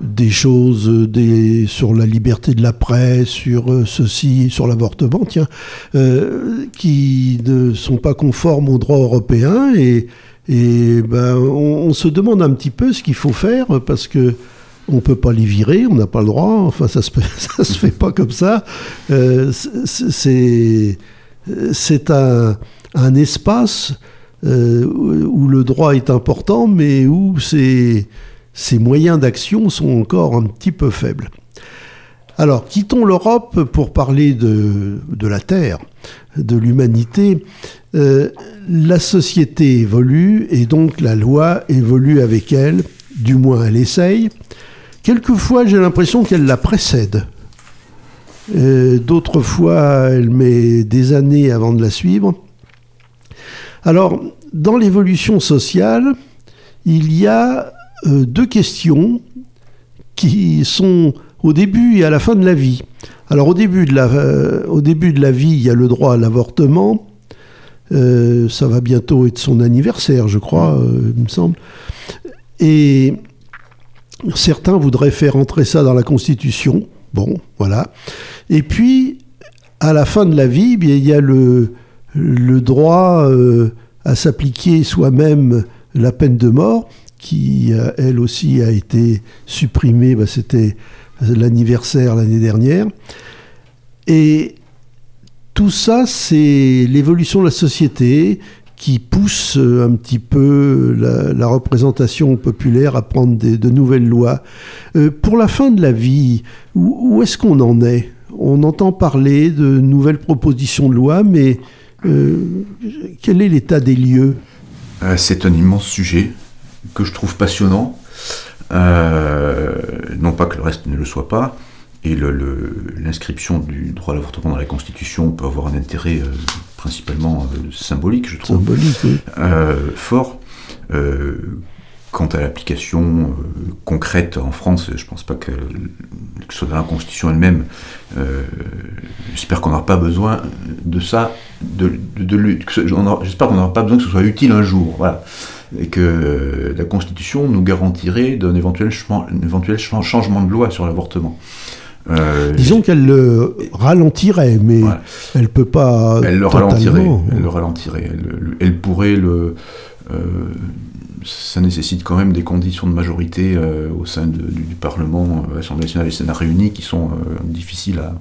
des choses sur la liberté de la presse, sur euh, ceci, sur l'avortement, tiens, euh, qui ne sont pas conformes au droit européen et, ben, on, se demande un petit peu ce qu'il faut faire parce que on peut pas les virer, on n'a pas le droit, enfin ça se, ça se fait pas comme ça. Euh, c'est c'est un, espace où le droit est important, mais où ses moyens d'action sont encore un petit peu faibles. Alors, quittons l'Europe pour parler de, la Terre, de l'humanité. Euh, la société évolue et donc la loi évolue avec elle, du moins elle essaye. Quelquefois, j'ai l'impression qu'elle la précède. Euh, d'autres fois, elle met des années avant de la suivre. Alors, dans l'évolution sociale, il y a euh, deux questions qui sont au début et à la fin de la vie. Alors au début de la, euh, vie, il y a le droit à l'avortement. Ça va bientôt être son anniversaire, je crois, il me semble. Et certains voudraient faire entrer ça dans la Constitution. Bon, voilà. Et puis, à la fin de la vie, bien, il y a le, droit à s'appliquer soi-même la peine de mort qui, euh, elle aussi, a été supprimée. Bah, c'était l'anniversaire l'année dernière. Et tout ça, c'est l'évolution de la société qui pousse euh, un petit peu la, représentation populaire à prendre de nouvelles lois. Euh, pour la fin de la vie, où, est-ce qu'on en est? On entend parler de nouvelles propositions de loi, mais quel est l'état des lieux? C'est un immense sujet que je trouve passionnant. Euh, non pas que le reste ne le soit pas, et l'inscription du droit à l'avortement dans la Constitution peut avoir un intérêt euh, principalement euh, symbolique, je trouve, symbolique, fort. quant à l'application concrète en France, je ne pense pas que, ce soit dans la Constitution elle-même. J'espère qu'on n'aura pas besoin de ça. De, J'espère qu'on n'aura pas besoin que ce soit utile un jour. Voilà et que la Constitution nous garantirait d'un éventuel, éventuel changement de loi sur l'avortement. Euh, Disons qu'elle le ralentirait, mais elle ne peut pas. Elle le ralentirait. Elle le ralentirait. Elle, pourrait le. Euh, ça nécessite quand même des conditions de majorité euh, au sein du, Parlement, Assemblée nationale et Sénat réunis qui sont difficiles à,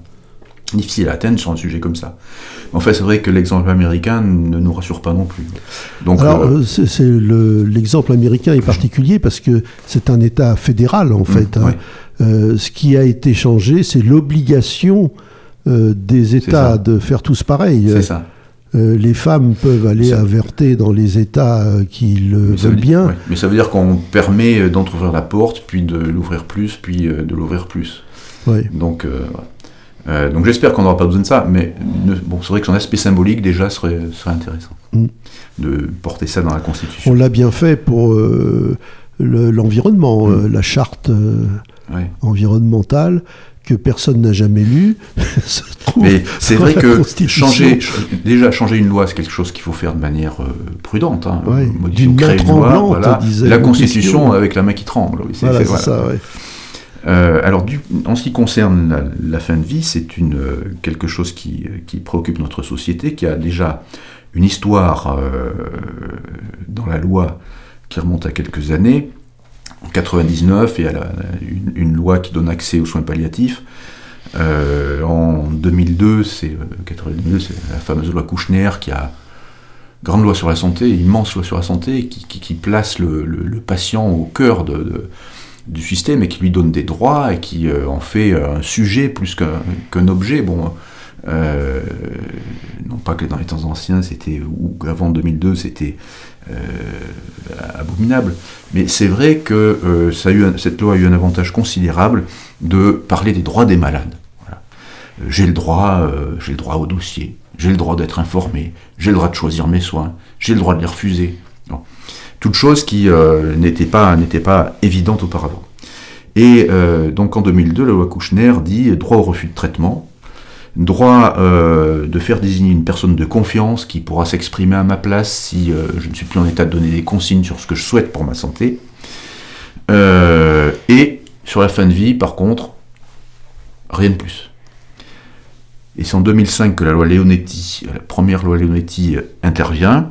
difficile à atteindre sur un sujet comme ça. En fait, c'est vrai que l'exemple américain ne nous rassure pas non plus. Donc, Alors, euh, c'est l'exemple américain est particulier parce que c'est un État fédéral, en mmh, fait. Hein. Ce qui a été changé, c'est l'obligation euh, des États de faire tous pareil. C'est ça. les femmes peuvent aller averter dans les États qui le veulent bien. Mais ça veut dire qu'on permet d'entrouvrir la porte, puis de l'ouvrir plus, puis de l'ouvrir plus. Donc, euh, donc j'espère qu'on n'aura pas besoin de ça, mais bon, c'est vrai que son aspect symbolique déjà serait, serait intéressant mm. de porter ça dans la Constitution. On l'a bien fait pour euh, l'environnement, euh, mm. la charte environnementale que personne n'a jamais lue. mais c'est vrai que changer, déjà changer une loi, c'est quelque chose qu'il faut faire de manière prudente. Hein. Modifier créer une loi, voilà. la Constitution avec la main qui tremble. voilà, c'est ça, euh, alors, en ce qui concerne la, fin de vie, c'est euh, quelque chose qui, préoccupe notre société, qui a déjà une histoire euh, dans la loi qui remonte à quelques années. En 99, il y a une, loi qui donne accès aux soins palliatifs. en 2002, c'est la fameuse loi Kouchner qui a grande loi sur la santé, immense loi sur la santé, qui, place le, patient au cœur du système et qui lui donne des droits et qui euh, en fait euh, un sujet plus qu'un objet. Bon, euh, non pas que dans les temps anciens, c'était ou avant 2002, c'était abominable, mais c'est vrai que ça a eu cette loi a eu un avantage considérable de parler des droits des malades. J'ai le droit, j'ai le droit au dossier, j'ai le droit d'être informé, j'ai le droit de choisir mes soins, j'ai le droit de les refuser toute chose qui euh, n'était pas, pas évidente auparavant. Et euh, donc en 2002, la loi Kouchner dit droit au refus de traitement. Droit euh, de faire désigner une personne de confiance qui pourra s'exprimer à ma place si euh, je ne suis plus en état de donner des consignes sur ce que je souhaite pour ma santé. Euh, et sur la fin de vie, par contre, rien de plus. Et c'est en 2005 que la loi Leonetti, la première loi Leonetti intervient,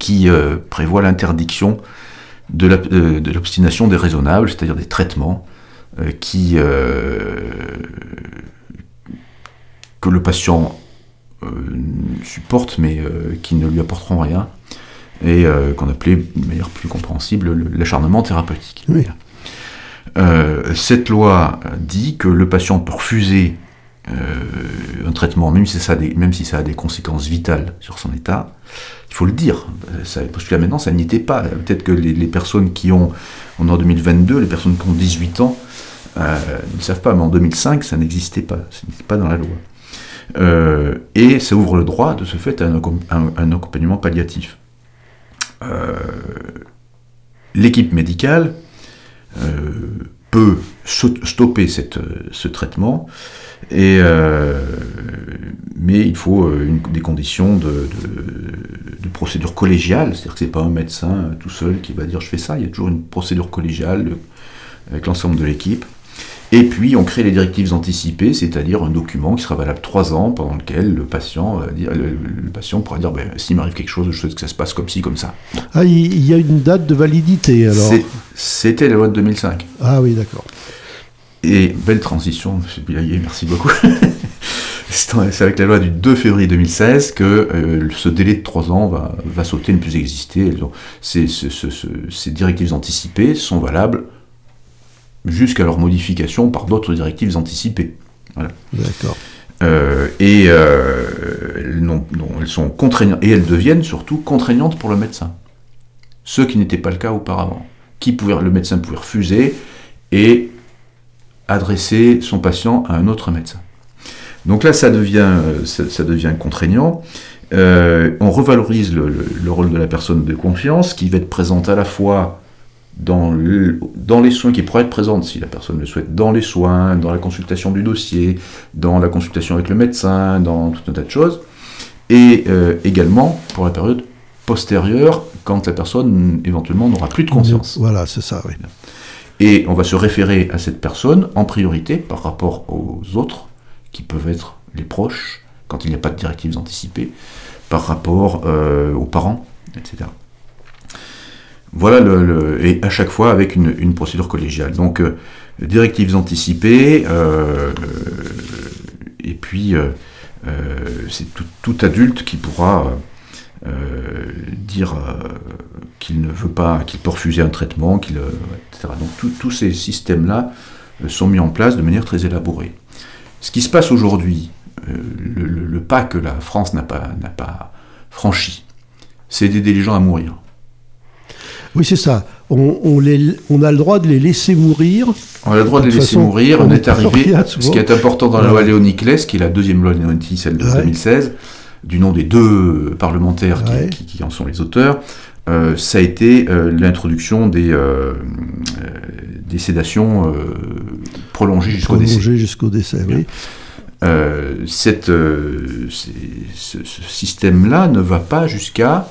qui prévoit l'interdiction de l'obstination déraisonnable, c'est-à-dire des traitements qui que le patient euh, supporte mais euh, qui ne lui apporteront rien et euh, qu'on appelait de manière plus compréhensible l'acharnement thérapeutique. cette loi dit que le patient peut refuser un traitement, même si, ça a des, même si ça a des conséquences vitales sur son état. Il faut le dire, ça, parce que là maintenant ça n'y était pas. Peut-être que les, personnes qui ont, en 2022, les personnes qui ont 18 ans, ne savent pas, mais en 2005 ça n'existait pas, ça n'était pas dans la loi. Euh, et ça ouvre le droit de ce fait à un, accompagnement palliatif. Euh, l'équipe médicale euh, peut stopper ce traitement, et, mais il faut des conditions de, procédure collégiale, c'est-à-dire que ce n'est pas un médecin tout seul qui va dire je fais ça, il y a toujours une procédure collégiale avec l'ensemble de l'équipe. Et puis on crée les directives anticipées, c'est-à-dire un document qui sera valable trois ans, pendant lequel le patient, le, patient pourra dire ben, s'il m'arrive quelque chose, je souhaite que ça se passe comme ci, comme ça. Ah, il y a une date de validité alors C'était la loi de 2005. Ah oui, d'accord. Et belle transition, M. Bilayer, merci beaucoup. C'est avec la loi du 2 février 2016 que euh, ce délai de trois ans va, va sauter, ne plus exister. Ces, ces directives anticipées sont valables jusqu'à leur modification par d'autres directives anticipées. D'accord. Euh, et euh, elles, sont contraignantes, et elles deviennent surtout contraignantes pour le médecin. Ce qui n'était pas le cas auparavant. Qui pouvait, le médecin pouvait refuser et adresser son patient à un autre médecin. Donc là, ça devient, ça, devient contraignant. Euh, on revalorise le, le, rôle de la personne de confiance, qui va être présente à la fois dans, dans les soins qui pourraient être présentes, si la personne le souhaite, dans les soins, dans la consultation du dossier, dans la consultation avec le médecin, dans tout un tas de choses, et euh, également pour la période postérieure, quand la personne éventuellement n'aura plus de conscience. Voilà, c'est ça, oui. Et on va se référer à cette personne en priorité par rapport aux autres, qui peuvent être les proches, quand il n'y a pas de directives anticipées, par rapport euh, aux parents, etc. Voilà, et à chaque fois avec une, procédure collégiale. Donc, euh, directives anticipées, euh, et puis euh, c'est tout, adulte qui pourra dire qu'il ne veut pas, qu'il peut refuser un traitement, qu'il, etc. Donc, tous ces systèmes-là sont mis en place de manière très élaborée. Ce qui se passe aujourd'hui, le, pas que la France n'a pas, n'a pas franchi, c'est d'aider les gens à mourir. Oui, c'est ça. On, a le droit de les laisser mourir. On a le droit de, les laisser mourir. On, est arrivé. Ce qui est important dans la loi Léoniclès, qui est la deuxième loi Léoniclès, celle de 2016, du nom des deux parlementaires qui, en sont les auteurs, euh, ça a été euh, l'introduction des, euh, des sédations prolongées jusqu'au décès. Prolongées jusqu'au décès, oui. Cette, ce, ce système-là ne va pas jusqu'à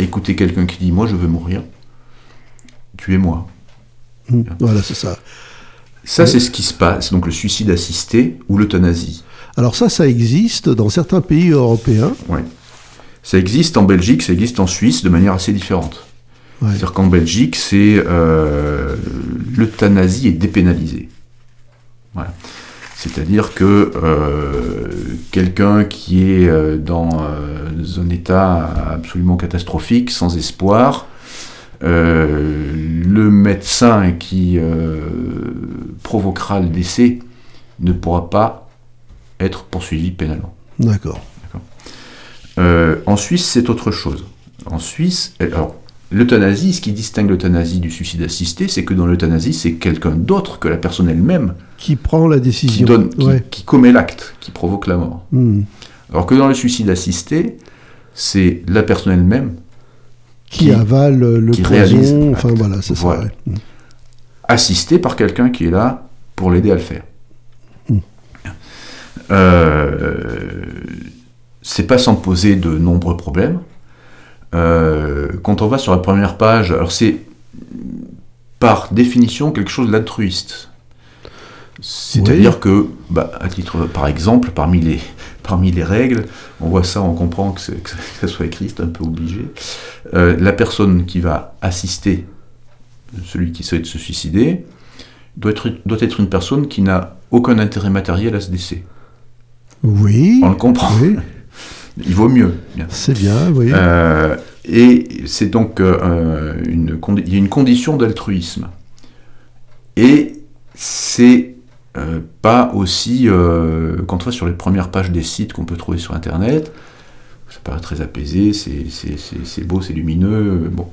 écouter quelqu'un qui dit Moi, je veux mourir tuez-moi. Mmh. voilà, c'est ça. Ça, c'est ce qui se passe, donc le suicide assisté ou l'euthanasie. Alors ça, ça existe dans certains pays européens. Oui. Ça existe en Belgique, ça existe en Suisse de manière assez différente. C'est-à-dire qu'en Belgique, c'est euh, l'euthanasie est dépénalisée. Voilà. C'est-à-dire que euh, quelqu'un qui est euh, dans un état absolument catastrophique, sans espoir, euh, le médecin qui euh, provoquera le décès ne pourra pas être poursuivi pénalement. D'accord. Euh, en Suisse, c'est autre chose. En Suisse, alors, l'euthanasie, ce qui distingue l'euthanasie du suicide assisté, c'est que dans l'euthanasie, c'est quelqu'un d'autre que la personne elle-même qui prend la décision, qui, donne, qui, commet l'acte, qui provoque la mort. Hmm. Alors que dans le suicide assisté, c'est la personne elle-même qui, avale le poison, enfin voilà, c'est ça. Mm. Assisté par quelqu'un qui est là pour l'aider à le faire. Mm. c'est pas sans poser de nombreux problèmes. quand on va sur la première page, alors c'est par définition quelque chose d'altruiste. C'est-à-dire que, bah, à titre, par exemple, parmi les, parmi les règles, on voit ça, on comprend que, ça soit écrit, c'est un peu obligé. Euh, la personne qui va assister celui qui souhaite se suicider doit être, doit être une personne qui n'a aucun intérêt matériel à ce décès. Oui. On le comprend. Il vaut mieux. C'est bien, oui. Euh, et c'est donc euh, une, il y a une condition d'altruisme. Et c'est euh, pas aussi, euh, quand on va sur les premières pages des sites qu'on peut trouver sur Internet, ça paraît très apaisé, c'est beau, c'est lumineux. Bon.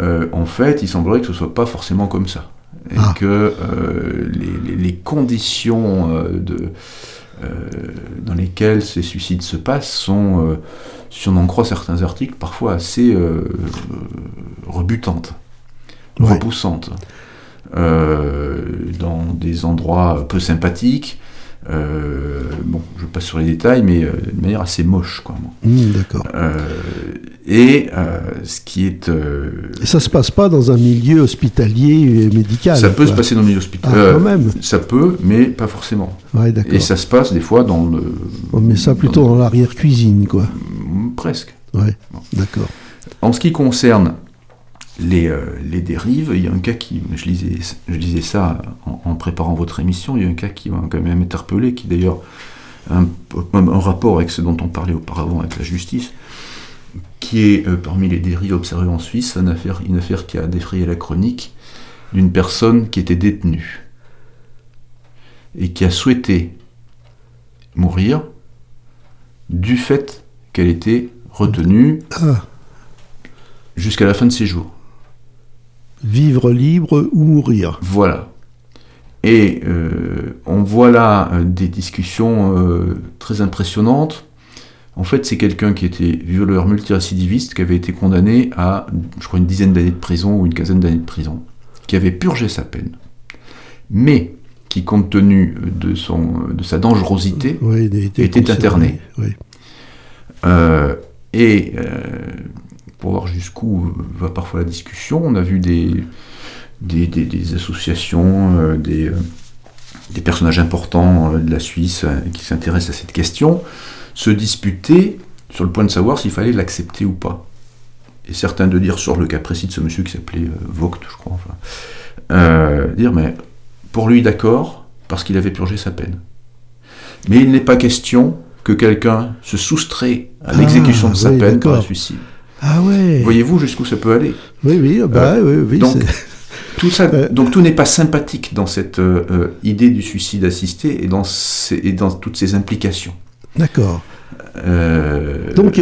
Euh, en fait, il semblerait que ce soit pas forcément comme ça. Et ah. que les, conditions de, dans lesquelles ces suicides se passent sont, si on en croit certains articles, parfois assez rebutantes, repoussantes. Euh, dans des endroits peu sympathiques. Euh, bon, je passe sur les détails, mais euh, de manière assez moche, quoi. Mmh, d'accord. et ce qui est. Et ça se passe pas dans un milieu hospitalier et médical. Ça peut se passer dans le milieu hospitalier. Ah, quand même. Ça peut, mais pas forcément. Ouais. Et ça se passe des fois dans le. On met ça plutôt dans, l'arrière cuisine, quoi. Mmh, presque. Ouais. D'accord. En ce qui concerne les, euh, les, dérives. Il y a un cas qui, je lisais, je lisais ça en, préparant votre émission, il y a un cas qui m'a quand même interpellé, qui d'ailleurs a un, un, rapport avec ce dont on parlait auparavant avec la justice, qui est euh, parmi les dérives observées en Suisse, une affaire, une affaire qui a défrayé la chronique d'une personne qui était détenue et qui a souhaité mourir du fait qu'elle était retenue ah. jusqu'à la fin de ses jours. Vivre libre ou mourir. Voilà. Et euh, on voit là euh, des discussions euh, très impressionnantes. En fait, c'est quelqu'un qui était violeur multirécidiviste, qui avait été condamné à, je crois, une dizaine d'années de prison ou une quinzaine d'années de prison, qui avait purgé sa peine, mais qui, compte tenu de, son, de sa dangerosité, était, interné. et voir jusqu'où va parfois la discussion. On a vu des, des, associations, euh, des, euh, des, personnages importants euh, de la Suisse qui s'intéressent à cette question se disputer sur le point de savoir s'il fallait l'accepter ou pas. Et certains de dire sur le cas précis de ce monsieur qui s'appelait Vogt, je crois, enfin, dire mais pour lui d'accord parce qu'il avait purgé sa peine. Mais il n'est pas question que quelqu'un se soustrait à ah, l'exécution de sa peine par le suicide. Ah ouais. Voyez-vous jusqu'où ça peut aller Oui, oui, ah bah, euh, oui, donc, tout ça, euh. donc tout n'est pas sympathique dans cette euh, idée du suicide assisté et dans, et dans toutes ses implications. D'accord. Donc,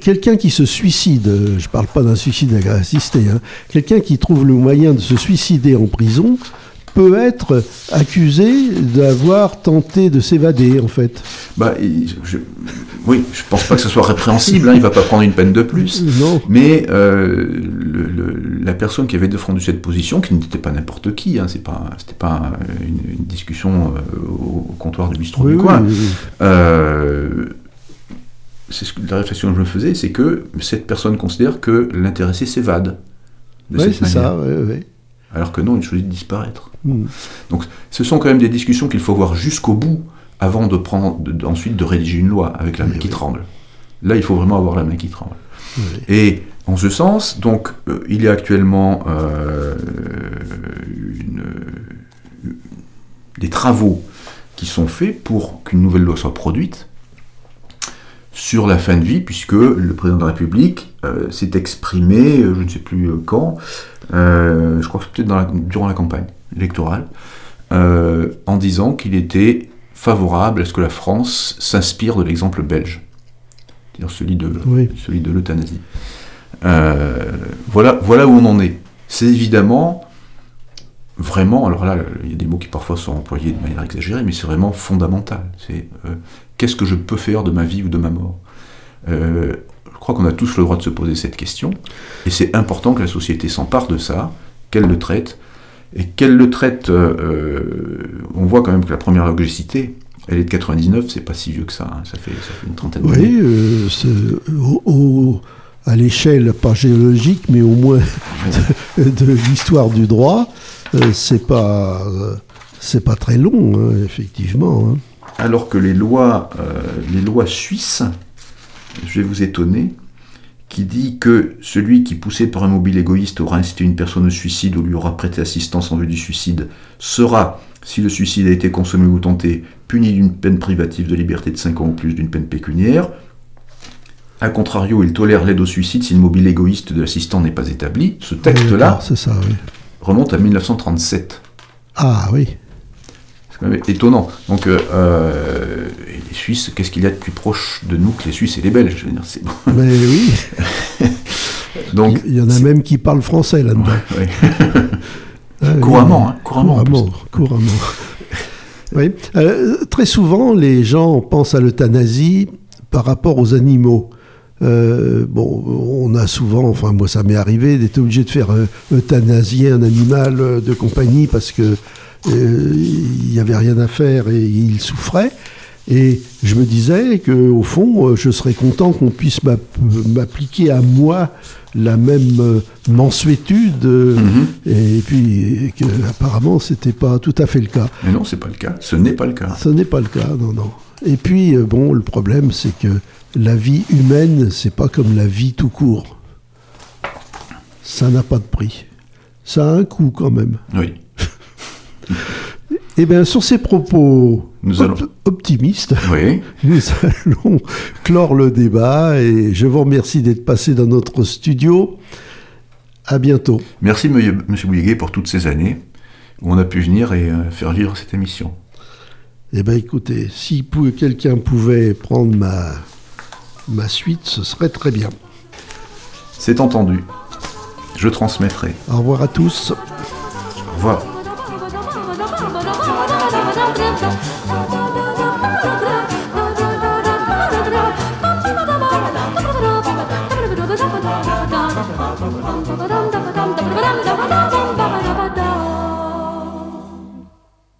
quelqu'un qui se suicide, je ne parle pas d'un suicide assisté, hein, quelqu'un qui trouve le moyen de se suicider en prison, peut être accusé d'avoir tenté de s'évader, en fait. Bah, je, oui, je pense pas que ce soit répréhensible, hein, il va pas prendre une peine de plus. Non. Mais euh, la personne qui avait défendu cette position, qui n'était pas n'importe qui, hein, c'est pas, c'était pas une, discussion euh, au, comptoir du bistrot du coin. Euh, c'est ce que, la réflexion que je me faisais, c'est que cette personne considère que l'intéressé s'évade. Oui, c'est ça, oui, oui. Alors que non, il choisit de disparaître. Hmm. Donc ce sont quand même des discussions qu'il faut voir jusqu'au bout avant de prendre, ensuite de rédiger une loi avec la main qui tremble. Là, il faut vraiment avoir la main qui tremble. Et en ce sens, donc, euh, il y a actuellement euh, des travaux qui sont faits pour qu'une nouvelle loi soit produite sur la fin de vie, puisque le président de la République euh, s'est exprimé, je ne sais plus quand, je crois que c'est peut-être durant la campagne électorale, en disant qu'il était favorable à ce que la France s'inspire de l'exemple belge, c'est-à-dire celui de, celui de l'euthanasie. Euh, voilà, voilà où on en est. C'est évidemment vraiment, alors là, il y a des mots qui parfois sont employés de manière exagérée, mais c'est vraiment fondamental. C'est euh, qu'est-ce que je peux faire de ma vie ou de ma mort euh, Je crois qu'on a tous le droit de se poser cette question, et c'est important que la société s'empare de ça, qu'elle le traite, et qu'elle le traite, euh, euh, on voit quand même que la première loi que j'ai citée Elle est de 99, c'est pas si vieux que ça, hein, ça, fait, ça fait une trentaine Oui, d'années. euh, au- au- à l'échelle, pas géologique, mais au moins de, de l'histoire du droit, euh, c'est pas, euh, c'est pas très long, hein, effectivement. hein. Alors que les lois, euh, les lois suisses, je vais vous étonner, qui dit que celui qui, poussé par un mobile égoïste, aura incité une personne au suicide ou lui aura prêté assistance en vue du suicide, sera, si le suicide a été consommé ou tenté, puni d'une peine privative de liberté de 5 ans ou plus d'une peine pécuniaire. A contrario, il tolère l'aide au suicide si le mobile égoïste de l'assistant n'est pas établi. Ce texte-là oui. remonte à 1937. Ah oui. Étonnant. Donc, euh, euh, les Suisses, qu'est-ce qu'il y a de plus proche de nous que les Suisses et les Belges? Je veux dire, c'est bon. Mais oui, Donc, il y en a même qui parlent français là-dedans. ouais. Ah oui. couramment, hein, couramment. Couramment, couramment. Oui. Euh, très souvent, les gens pensent à l'euthanasie par rapport aux animaux. Euh, bon, on a souvent, enfin moi ça m'est arrivé d'être obligé de faire euh, euthanasier un animal euh, de compagnie parce que euh, il n'y avait rien à faire et il souffrait. Et je me disais que au fond, euh, je serais content qu'on puisse m'app- m'appliquer à moi la même euh, mansuétude. euh, Mhm. et puis, que, apparemment, c'était pas tout à fait le cas. Mais non, c'est pas le cas. Ce n'est pas le cas. Ce n'est pas le cas, non, non. Et puis, euh, bon, le problème, c'est que la vie humaine, c'est pas comme la vie tout court. Ça n'a pas de prix. Ça a un coût quand même. Oui. Eh bien, sur ces propos Nous allons- op- optimistes, Oui. nous allons clore le débat et je vous remercie d'être passé dans notre studio. À bientôt. Merci, monsieur monsieur Bouyguet, pour toutes ces années où on a pu venir et euh, faire vivre cette émission. Eh bien, écoutez, si quelqu'un pouvait prendre ma, ma suite, ce serait très bien. C'est entendu. Je transmettrai. Au revoir à tous. Au revoir.